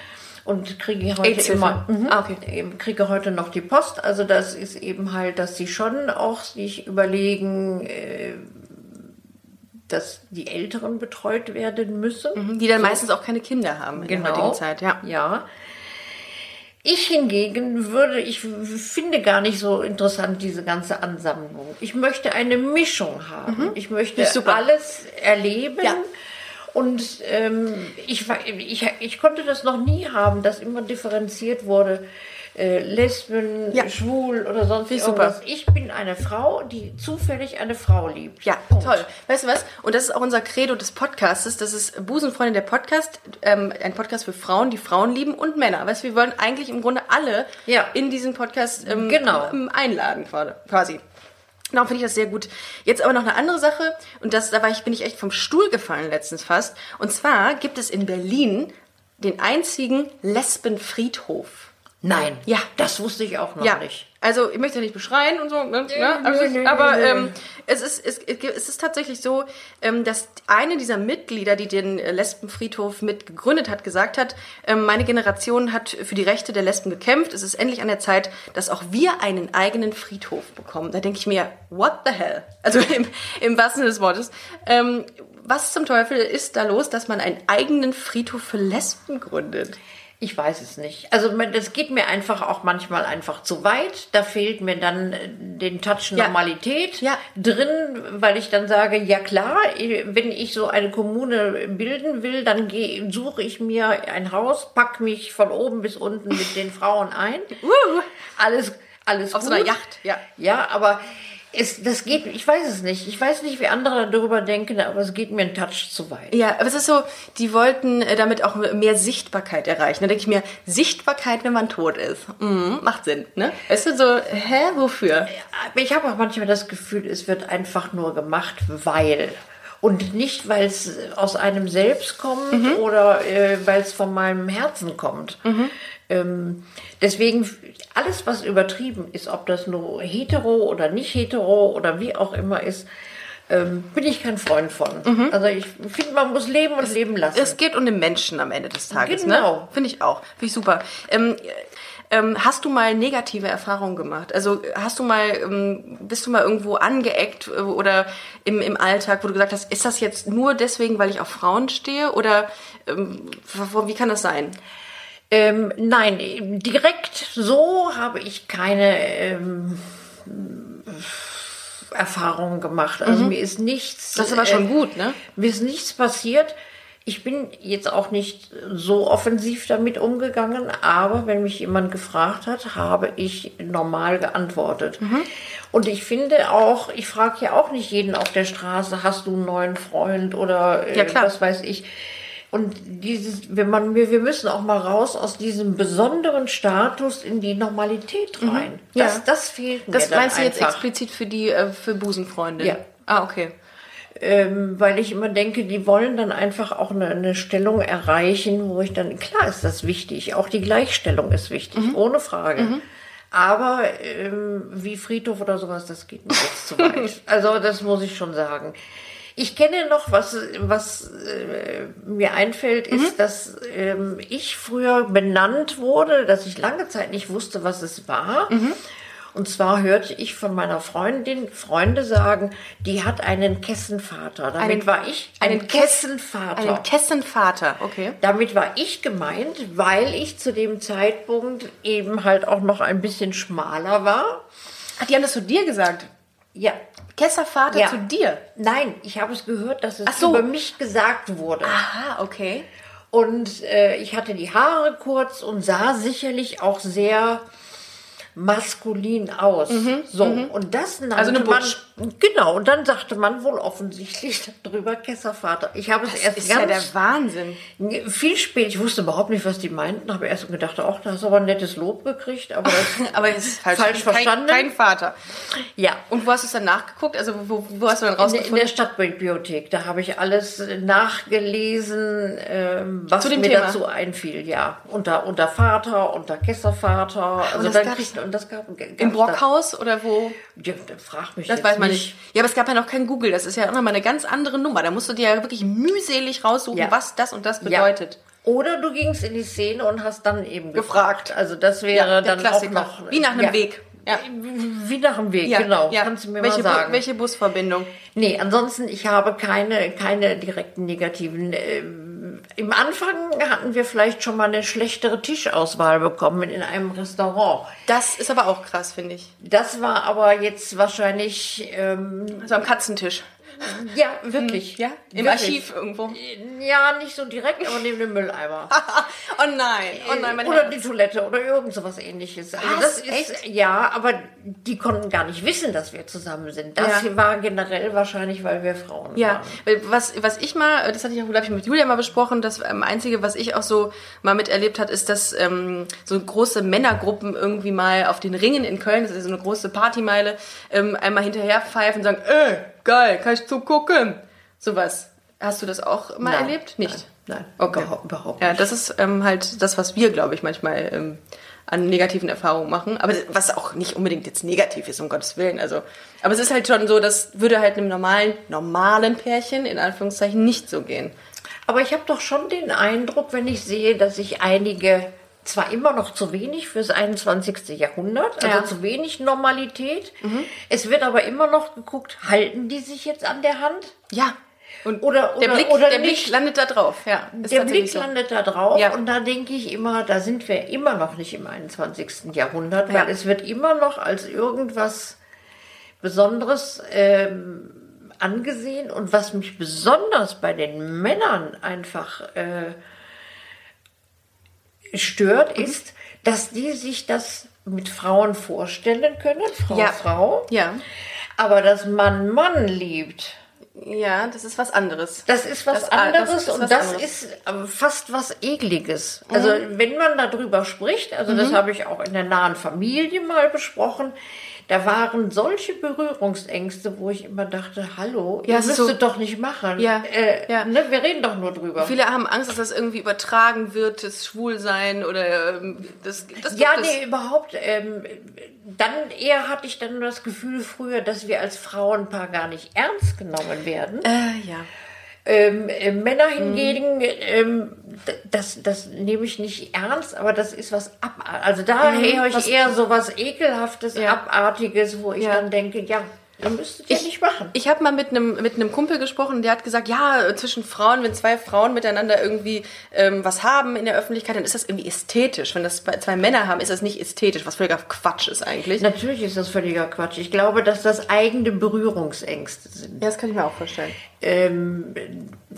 und kriege heute immer, mhm,
Ah, okay.
kriege heute noch die Post. Also das ist eben halt, dass sie schon auch sich überlegen, äh, dass die Älteren betreut werden müssen.
Die dann meistens auch keine Kinder haben in der heutigen Zeit, ja.
Ja. Ich hingegen würde, ich finde gar nicht so interessant diese ganze Ansammlung. Ich möchte eine Mischung haben. Ich möchte alles erleben.
Ja.
Und ähm, ich, ich, ich konnte das noch nie haben, dass immer differenziert wurde. Äh, Lesben,
Ja.
schwul oder sonst
ich super.
irgendwas. Ich bin eine Frau, die zufällig eine Frau liebt.
Ja,
Punkt.
toll. Weißt du was? Und das ist auch unser Credo des Podcastes. Das ist Busenfreundin der Podcast, ähm, ein Podcast für Frauen, die Frauen lieben und Männer. Weißt du, wir wollen eigentlich im Grunde alle
Ja.
in diesen Podcast ähm,
Genau.
einladen quasi- quasi. Darum finde ich das sehr gut. Jetzt aber noch eine andere Sache und das, da war ich, bin ich echt vom Stuhl gefallen letztens fast. Und zwar gibt es in Berlin den einzigen Lesbenfriedhof.
Nein.
Ja.
Das wusste ich auch noch
Ja,
nicht.
also ich möchte ja nicht beschreien und so, ne? ja, also, aber
nö, nö.
ähm, es, ist, es, es ist tatsächlich so, ähm, dass eine dieser Mitglieder, die den äh, Lesbenfriedhof mit gegründet hat, gesagt hat, ähm, meine Generation hat für die Rechte der Lesben gekämpft, es ist endlich an der Zeit, dass auch wir einen eigenen Friedhof bekommen. Da denke ich mir, what the hell? Also im, im wahrsten Sinne des Wortes. Ähm, was zum Teufel ist da los, dass man einen eigenen Friedhof für Lesben gründet?
Ich weiß es nicht. Also das geht mir einfach auch manchmal einfach zu weit. Da fehlt mir dann äh, den Touch
Ja.
Normalität
Ja.
drin, weil ich dann sage, ja klar, wenn ich so eine Kommune bilden will, dann geh- suche ich mir ein Haus, pack mich von oben bis unten mit den Frauen ein. Alles, alles
Auf
gut.
so einer Yacht, ja.
Ja, aber es, das geht, ich weiß es nicht. Ich weiß nicht, wie andere darüber denken, aber es geht mir ein Touch zu weit.
Ja, aber es ist so, die wollten äh, damit auch mehr Sichtbarkeit erreichen. Da denke ich mir, Sichtbarkeit, wenn man tot ist. Mhm, macht Sinn, ne? Weißt du, so, hä, wofür?
Ich habe auch manchmal das Gefühl, es wird einfach nur gemacht, weil. Und nicht, weil es aus einem selbst kommt
Mhm.
oder äh, weil es von meinem Herzen kommt. Ähm, deswegen, alles, was übertrieben ist, ob das nur hetero oder nicht hetero oder wie auch immer ist, ähm, bin ich kein Freund von. Also ich finde, man muss leben und leben lassen.
Mhm. Es geht um den Menschen am Ende des Tages, ne?
Genau.
Finde ich auch. Finde ich super. Ähm, ähm, hast du mal negative Erfahrungen gemacht? Also hast du mal, ähm, bist du mal irgendwo angeeckt äh, oder im, im Alltag, wo du gesagt hast, ist das jetzt nur deswegen, weil ich auf Frauen stehe oder ähm, wie kann das sein?
Ähm, nein, direkt so habe ich keine ähm, Erfahrungen gemacht. Also mir ist nichts.
Mhm. Das ist aber schon
äh,
gut, ne?
Mir ist nichts passiert. Ich bin jetzt auch nicht so offensiv damit umgegangen, aber wenn mich jemand gefragt hat, habe ich normal geantwortet.
Mhm.
Und ich finde auch, ich frage ja auch nicht jeden auf der Straße, hast du einen neuen Freund oder äh,
Ja, klar.
was weiß ich. Und dieses, wenn man, wir, wir müssen auch mal raus aus diesem besonderen Status in die Normalität rein.
Mhm. Ja.
Das, das fehlt mir
Das meinst du jetzt explizit für die äh, für Busenfreundin?
Ja.
Ah, okay.
Ähm, weil ich immer denke, die wollen dann einfach auch eine, eine Stellung erreichen, wo ich dann, klar ist das wichtig, auch die Gleichstellung ist wichtig,
Mhm.
ohne Frage. Aber ähm, wie Friedhof oder sowas, das geht mir jetzt zu weit. Also das muss ich schon sagen. Ich kenne noch, was, was äh, mir einfällt, ist, dass ähm, ich früher benannt wurde, dass ich lange Zeit nicht wusste, was es war. Und zwar hörte ich von meiner Freundin Freunde sagen, die hat einen Kessenvater. Damit
Einen-
war ich ein
einen Kess-
Kessenvater.
Einen Kessenvater, okay.
Damit war ich gemeint, weil ich zu dem Zeitpunkt eben halt auch noch ein bisschen schmaler war.
Ach, die haben das zu dir gesagt.
Ja.
Kesservater
Ja.
zu dir.
Nein, ich habe es gehört, dass es
so.
über mich gesagt wurde.
Aha, okay.
Und äh, ich hatte die Haare kurz und sah sicherlich auch sehr maskulin aus. so, und das nannte
Mhm, Also eine
man,
Butch.
genau, und dann sagte man wohl offensichtlich darüber Kesservater. Ich habe es erst
Ist ja
ganz
der Wahnsinn.
viel spät, ich wusste überhaupt nicht, was die meinten, habe erst gedacht, ach, da hast du aber ein nettes Lob gekriegt, aber das
Aber ist falsch,
Falsch
kein,
verstanden?
Kein Vater.
ja.
Und wo hast du es dann nachgeguckt? Also wo, wo hast du dann
In der, in
rausgefunden?
der Stadtbibliothek, da habe ich alles nachgelesen, ähm, was mir
Thema?
dazu einfiel, ja. Unter, unter Vater, unter Kesservater, also
das
dann kriegt und das gab
Im
da-
Brockhaus oder wo?
Ja, da frag mich
Das weiß man nicht. Ja, aber es gab ja noch kein Google. Das ist ja auch nochmal eine ganz andere Nummer. Da musst du dir ja wirklich mühselig raussuchen,
Ja.
was das und das
Ja.
bedeutet.
Oder du gingst in die Szene und hast dann eben
Gefragt.
gefragt. Also das wäre
der
dann auch
Klassiker.
noch
Wie nach einem
ja.
Weg. Ja.
Wie nach einem Weg,
Ja,
genau.
ja.
Kannst du mir
welche,
mal
Bu-
sagen.
welche Busverbindung?
Nee, ansonsten, ich habe keine, keine direkten negativen. Ähm, Im Anfang hatten wir vielleicht schon mal eine schlechtere Tischauswahl bekommen in einem Restaurant.
Das ist aber auch krass, finde ich.
Das war aber jetzt wahrscheinlich, ähm,
Also am Katzentisch.
ja, wirklich.
Ja? Im
wirklich.
Archiv irgendwo.
Ja, nicht so direkt, aber neben dem Mülleimer.
oh nein, oh nein, mein
oder
Herz.
die Toilette oder irgend sowas ähnliches. Also
Was?
das ist, ja, aber die konnten gar nicht wissen, dass wir zusammen sind. Das
Ja.
war generell wahrscheinlich, weil wir Frauen
Ja,
waren.
weil was, was ich mal, das hatte ich auch, glaube ich, mit Julia mal besprochen, das ähm, Einzige, was ich auch so mal miterlebt hat, ist, dass ähm, so große Männergruppen irgendwie mal auf den Ringen in Köln, das ist so eine große Partymeile, ähm, einmal hinterher pfeifen und sagen, ey, geil, kann ich zugucken? Sowas. Hast du das auch mal
Nein,
erlebt? Nicht?
Nein, nein,
Okay.
überhaupt, überhaupt
Ja,
nicht.
das ist ähm, halt das, was wir, glaube ich, manchmal ähm, an negativen Erfahrungen machen. Aber was auch nicht unbedingt jetzt negativ ist, um Gottes Willen. Also, aber es ist halt schon so, das würde halt einem normalen, normalen Pärchen in Anführungszeichen nicht so gehen.
Aber ich habe doch schon den Eindruck, wenn ich sehe, dass sich einige zwar immer noch zu wenig fürs 21. Jahrhundert, also
Ja.
zu wenig Normalität. Es wird aber immer noch geguckt, halten die sich jetzt an der Hand?
Ja. Und
Oder-
der
oder-
Blick,
oder
der
nicht.
Blick landet da drauf. Ja,
der Blick
so.
landet da drauf
Ja.
und da denke ich immer, da sind wir immer noch nicht im 21. Jahrhundert, weil
Ja.
es wird immer noch als irgendwas Besonderes ähm, angesehen und was mich besonders bei den Männern einfach äh, stört,
Mhm.
ist, dass die sich das mit Frauen vorstellen können, Frau,
Ja.
Frau,
Ja.
aber dass man Mann liebt.
Ja, das ist was anderes.
Das ist was
Das- ah, das
anderes
ist
und
was
das
anderes.
ist ähm, fast was Ekliges. Also
Mhm.
wenn man darüber spricht, also das habe ich auch in der nahen Familie mal besprochen, da waren solche Berührungsängste, wo ich immer dachte, hallo,
Ja,
ihr müsstet
so-
doch nicht machen.
Ja,
Äh,
ja.
Ne, wir reden doch nur drüber.
Viele haben Angst, dass das irgendwie übertragen wird, das Schwulsein oder ähm, das, das
ja,
es.
nee, überhaupt. Ähm, dann eher hatte ich dann das Gefühl früher, dass wir als Frauenpaar gar nicht ernst genommen werden.
Äh, ja.
Ähm, äh, Männer
Mhm.
hingegen, ähm, d- das, das nehme ich nicht ernst, aber das ist was abartiges. Also da höre ich
Mhm.
eher so was Ekelhaftes,
Ja.
Abartiges, wo ich
Ja.
dann denke, ja, ihr müsstet ja nicht machen.
Ich habe mal mit einem mit einem Kumpel gesprochen, der hat gesagt, ja, zwischen Frauen, wenn zwei Frauen miteinander irgendwie ähm, was haben in der Öffentlichkeit, dann ist das irgendwie ästhetisch. Wenn das zwei zwei Männer haben, ist das nicht ästhetisch, was völliger Quatsch ist eigentlich.
Natürlich ist das völliger Quatsch. Ich glaube, dass das eigene Berührungsängste sind.
Ja, das kann ich mir auch vorstellen.
Ähm,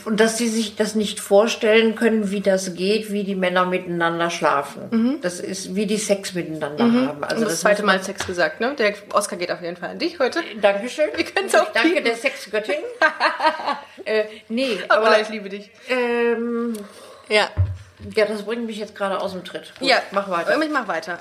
und dass sie sich das nicht vorstellen können, wie das geht, wie die Männer miteinander schlafen. Das ist, wie die Sex miteinander haben. Also
Und das
das
zweite Mal Sex gesagt, ne? Der Oscar geht auf jeden Fall an dich heute.
Dankeschön.
Wir können's auch
Danke der Sexgöttin. äh, nee,
Aber,
aber
ich liebe dich.
ähm,
Ja.
ja, das bringt mich jetzt gerade aus dem Tritt. Gut,
Ja,
mach weiter.
Ich mach weiter.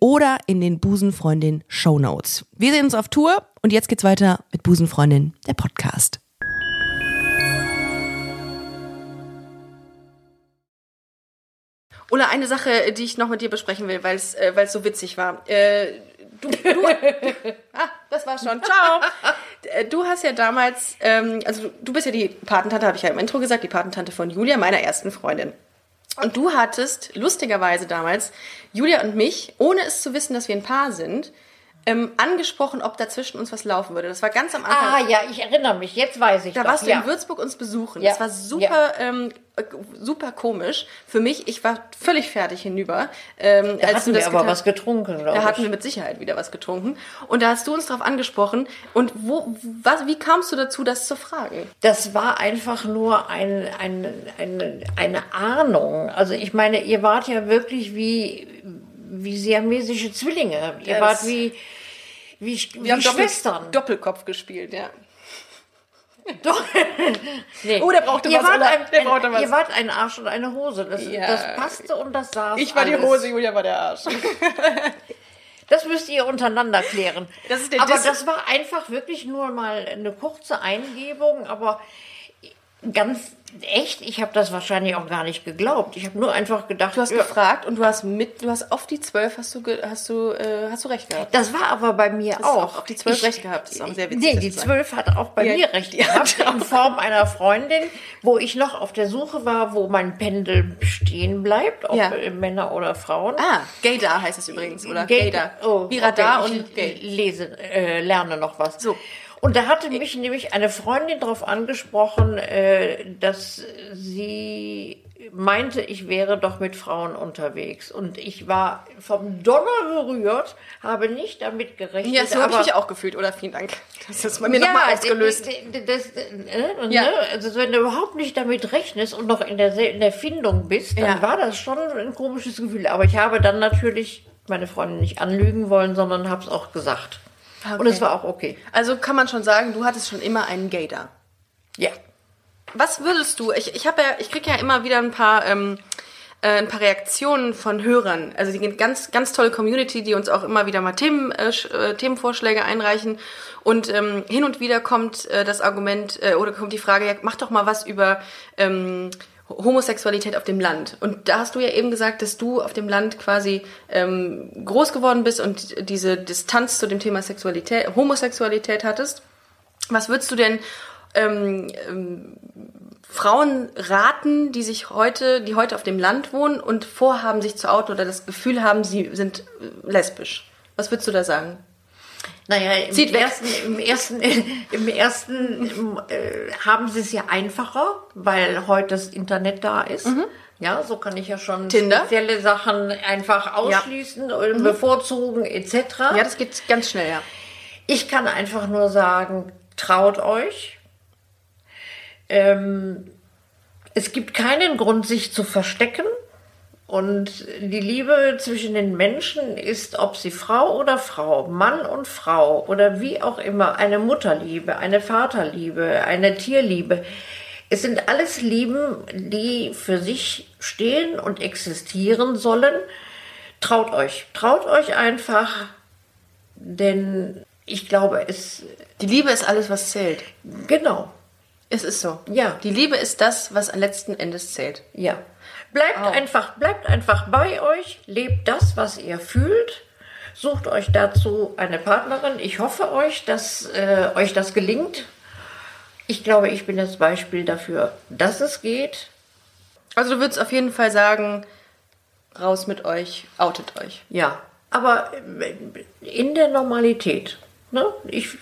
oder in den Busenfreundin Show Notes. Wir sehen uns auf Tour und jetzt geht's weiter mit Busenfreundin, der Podcast. Ulla, eine Sache, die ich noch mit dir besprechen will, weil es äh, so witzig war. Äh, du, du, ah, das war schon. Ciao. Äh, Du hast ja damals, ähm, also du bist ja die Patentante, habe ich ja im Intro gesagt, die Patentante von Julia, meiner ersten Freundin. Und du hattest lustigerweise damals Julia und mich, ohne es zu wissen, dass wir ein Paar sind, ähm, angesprochen, ob da zwischen uns was laufen würde. Das war ganz am Anfang.
Ah ja, ich erinnere mich, jetzt weiß ich
Da
doch,
warst du
ja.
in Würzburg uns besuchen.
Ja.
Das war super, ähm, äh, super komisch für mich. Ich war völlig fertig hinüber. Ähm,
Da hatten
du
wir aber was getrunken, glaube
Da
ich.
hatten wir mit Sicherheit wieder was getrunken. Und da hast du uns darauf angesprochen. Und wo, was, wie kamst du dazu, das zu fragen?
Das war einfach nur ein, ein, ein, eine Ahnung. Also ich meine, ihr wart ja wirklich wie, wie siamesische Zwillinge. Ihr
Ja,
wart wie, wie, wie
Wir haben Doppel-
Schwestern.
Doppelkopf gespielt, ja.
Doch. nee.
Oh, der brauchte
ihr
was,
Wart ein,
Der
ein,
brauchte was.
Ihr wart ein Arsch und eine Hose. Das,
Ja.
das passte und das saß
Ich war die
alles.
Hose, Julia war der Arsch.
Das müsst ihr untereinander klären.
Das
aber
Dis-
das war einfach wirklich nur mal eine kurze Eingebung, aber ganz echt, ich habe das wahrscheinlich auch gar nicht geglaubt. Ich habe nur einfach gedacht,
Du hast
ja,
gefragt und du hast mit, du hast auf die zwölf hast du, hast du, äh, hast du recht gehabt.
das war aber bei mir
hast
auch.
auf die 12
Ich-
recht gehabt. Das ist auch sehr witzig,
Nee, die
du sagst.
12 hat auch bei
Ja,
mir recht gehabt, in Form einer Freundin, wo ich noch auf der Suche war, wo mein Pendel stehen bleibt, ob
Ja.
äh, Männer oder Frauen.
Ah, Gaydar heißt es übrigens, oder?
Gay-
Gaydar.
Oh,
Wie Radar
okay,
und
ich lese, äh, lerne noch was.
So.
Und da hatte mich nämlich eine Freundin darauf angesprochen, äh, dass sie meinte, ich wäre doch mit Frauen unterwegs. Und ich war vom Donner berührt, habe nicht damit gerechnet.
Ja, so habe ich mich auch gefühlt, oder? Vielen Dank. Das ist bei mir
ja,
nochmal ausgelöst.
Das, das, äh,
Ja.
ne? Also wenn du überhaupt nicht damit rechnest und noch in der, in der Findung bist, dann
Ja.
war das schon ein komisches Gefühl. Aber ich habe dann natürlich meine Freundin nicht anlügen wollen, sondern habe es auch gesagt. Und es war auch okay.
Also kann man schon sagen, du hattest schon immer einen Gaydar.
Ja.
Was würdest du? Ich, ich habe ja, ich kriege ja immer wieder ein paar, ähm, äh, ein paar Reaktionen von Hörern. Also die ganz, ganz tolle Community, die uns auch immer wieder mal Themen, äh, äh, Themenvorschläge einreichen. Und ähm, hin und wieder kommt äh, das Argument äh, oder kommt die Frage, ja, mach doch mal was über ähm, Homosexualität auf dem Land. Und da hast du ja eben gesagt, dass du auf dem Land quasi ähm, groß geworden bist und diese Distanz zu dem Thema Sexualität, Homosexualität hattest. Was würdest du denn ähm, ähm, Frauen raten, die sich heute, die heute auf dem Land wohnen und vorhaben, sich zu outen oder das Gefühl haben, sie sind äh, lesbisch? Was würdest du da sagen?
Naja, im
Zieht
ersten, im ersten, im ersten äh, haben sie es ja einfacher, weil heute das Internet da ist. Ja, so kann ich ja schon
Mhm. Tinder.
spezielle Sachen einfach ausschließen, oder bevorzugen etc.
Ja, das geht ganz schnell, ja.
Ich kann einfach nur sagen, traut euch. Ähm, es gibt keinen Grund, sich zu verstecken. Und die Liebe zwischen den Menschen ist, ob sie Frau oder Frau, Mann und Frau oder wie auch immer, eine Mutterliebe, eine Vaterliebe, eine Tierliebe. Es sind alles Lieben, die für sich stehen und existieren sollen. Traut euch, traut euch einfach, denn ich glaube, es,
Die Liebe ist alles, was zählt.
genau,
Es ist so.
Ja.
Die Liebe ist das, was letzten Endes zählt.
Ja. Bleibt einfach, bleibt einfach bei euch, lebt das, was ihr fühlt. Sucht euch dazu eine Partnerin. Ich hoffe euch, dass äh, euch das gelingt. Ich glaube, ich bin das Beispiel dafür, dass es geht.
Also du würdest auf jeden Fall sagen, raus mit euch, outet euch.
Ja. Aber äh, in der Normalität. Ne? Ich,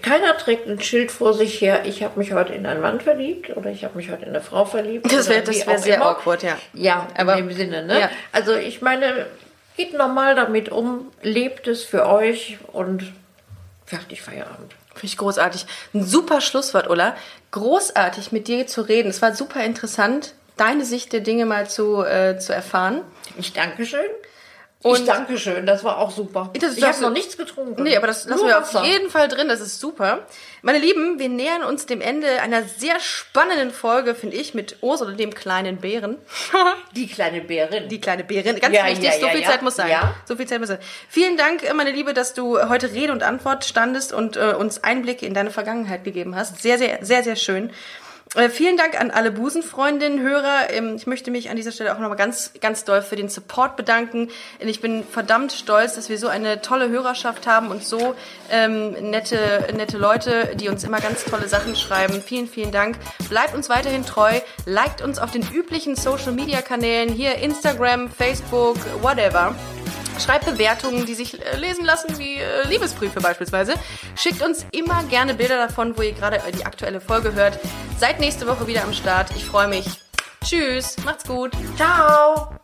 keiner trägt ein Schild vor sich her, ich habe mich heute in einen Mann verliebt oder ich habe mich heute in eine Frau verliebt.
Das wäre wär sehr
immer.
awkward, ja.
Ja,
Aber-
in dem Sinne. Ne?
Ja.
Also ich meine, geht normal damit um, lebt es für euch und fertig Feierabend.
Finde ich großartig. Ein super Schlusswort, Ulla. Großartig, mit dir zu reden. Es war super interessant, deine Sicht der Dinge mal zu, äh, zu erfahren.
Ich danke schön.
Und-
ich danke schön, das war auch super.
Das-
ich habe noch nichts getrunken.
Nee, aber das lassen
Nur
wir auf jeden Fall drin, das ist super. Meine Lieben, wir nähern uns dem Ende einer sehr spannenden Folge, finde ich, mit Ursula, dem kleinen Bären.
Die kleine Bärin.
Die kleine Bärin, ganz
Ja,
wichtig,
ja,
so
ja,
viel
ja.
Zeit muss sein.
Ja.
So viel Zeit muss sein. Vielen Dank, äh, meine Liebe, dass du heute Rede und Antwort standest und äh, uns Einblicke in deine Vergangenheit gegeben hast. Sehr, sehr, sehr, sehr schön. Äh, vielen Dank an alle Busenfreundinnen, Hörer. Ähm, ich möchte mich an dieser Stelle auch nochmal ganz, ganz doll für den Support bedanken. Ich bin verdammt stolz, dass wir so eine tolle Hörerschaft haben und so ähm, nette, nette Leute, die uns immer ganz tolle Sachen schreiben. Vielen, vielen Dank. Bleibt uns weiterhin treu. Liked uns auf den üblichen Social Media Kanälen, hier Instagram, Facebook, whatever. Schreibt Bewertungen, die sich äh, lesen lassen, wie äh, Liebesbriefe beispielsweise. Schickt uns immer gerne Bilder davon, wo ihr gerade die aktuelle Folge hört. Seid nächste Woche wieder am Start. Ich freue mich. Tschüss, macht's gut.
Ciao.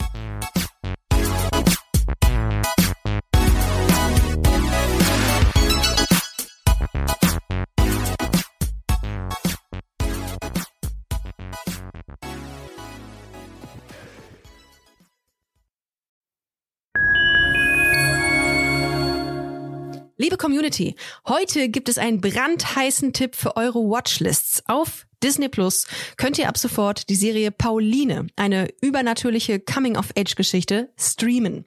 Liebe Community, heute gibt es einen brandheißen Tipp für eure Watchlists. Auf Disney Plus könnt ihr ab sofort die Serie Pauline, eine übernatürliche Coming-of-Age-Geschichte, streamen.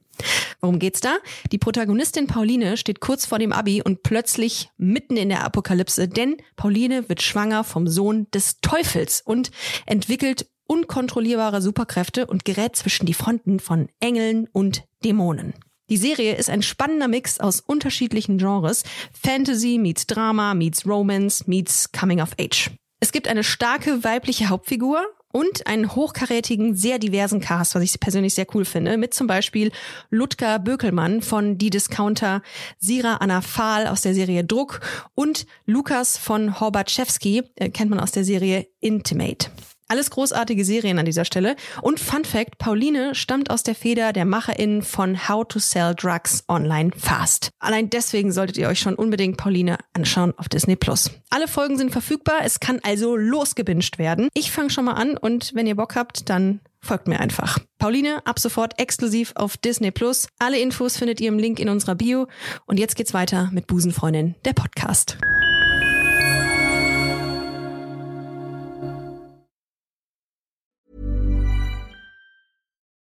Worum geht's da? Die Protagonistin Pauline steht kurz vor dem Abi und plötzlich mitten in der Apokalypse, denn Pauline wird schwanger vom Sohn des Teufels und entwickelt unkontrollierbare Superkräfte und gerät zwischen die Fronten von Engeln und Dämonen. Die Serie ist ein spannender Mix aus unterschiedlichen Genres. Fantasy meets Drama meets Romance meets Coming of Age. Es gibt eine starke weibliche Hauptfigur und einen hochkarätigen, sehr diversen Cast, was ich persönlich sehr cool finde, mit zum Beispiel Ludger Bökelmann von Die Discounter, Sira Anna Fahl aus der Serie Druck und Lukas von Horbatschewski, äh, kennt man aus der Serie Intimate. Alles großartige Serien an dieser Stelle. Und Fun Fact, Pauline stammt aus der Feder der MacherInnen von How to Sell Drugs Online Fast. Allein deswegen solltet ihr euch schon unbedingt Pauline anschauen auf Disney Plus. Alle Folgen sind verfügbar, es kann also losgebinged werden. Ich fange schon mal an und wenn ihr Bock habt, dann folgt mir einfach. Pauline, ab sofort exklusiv auf Disney Plus. Alle Infos findet ihr im Link in unserer Bio. Und jetzt geht's weiter mit Busenfreundin, der Podcast.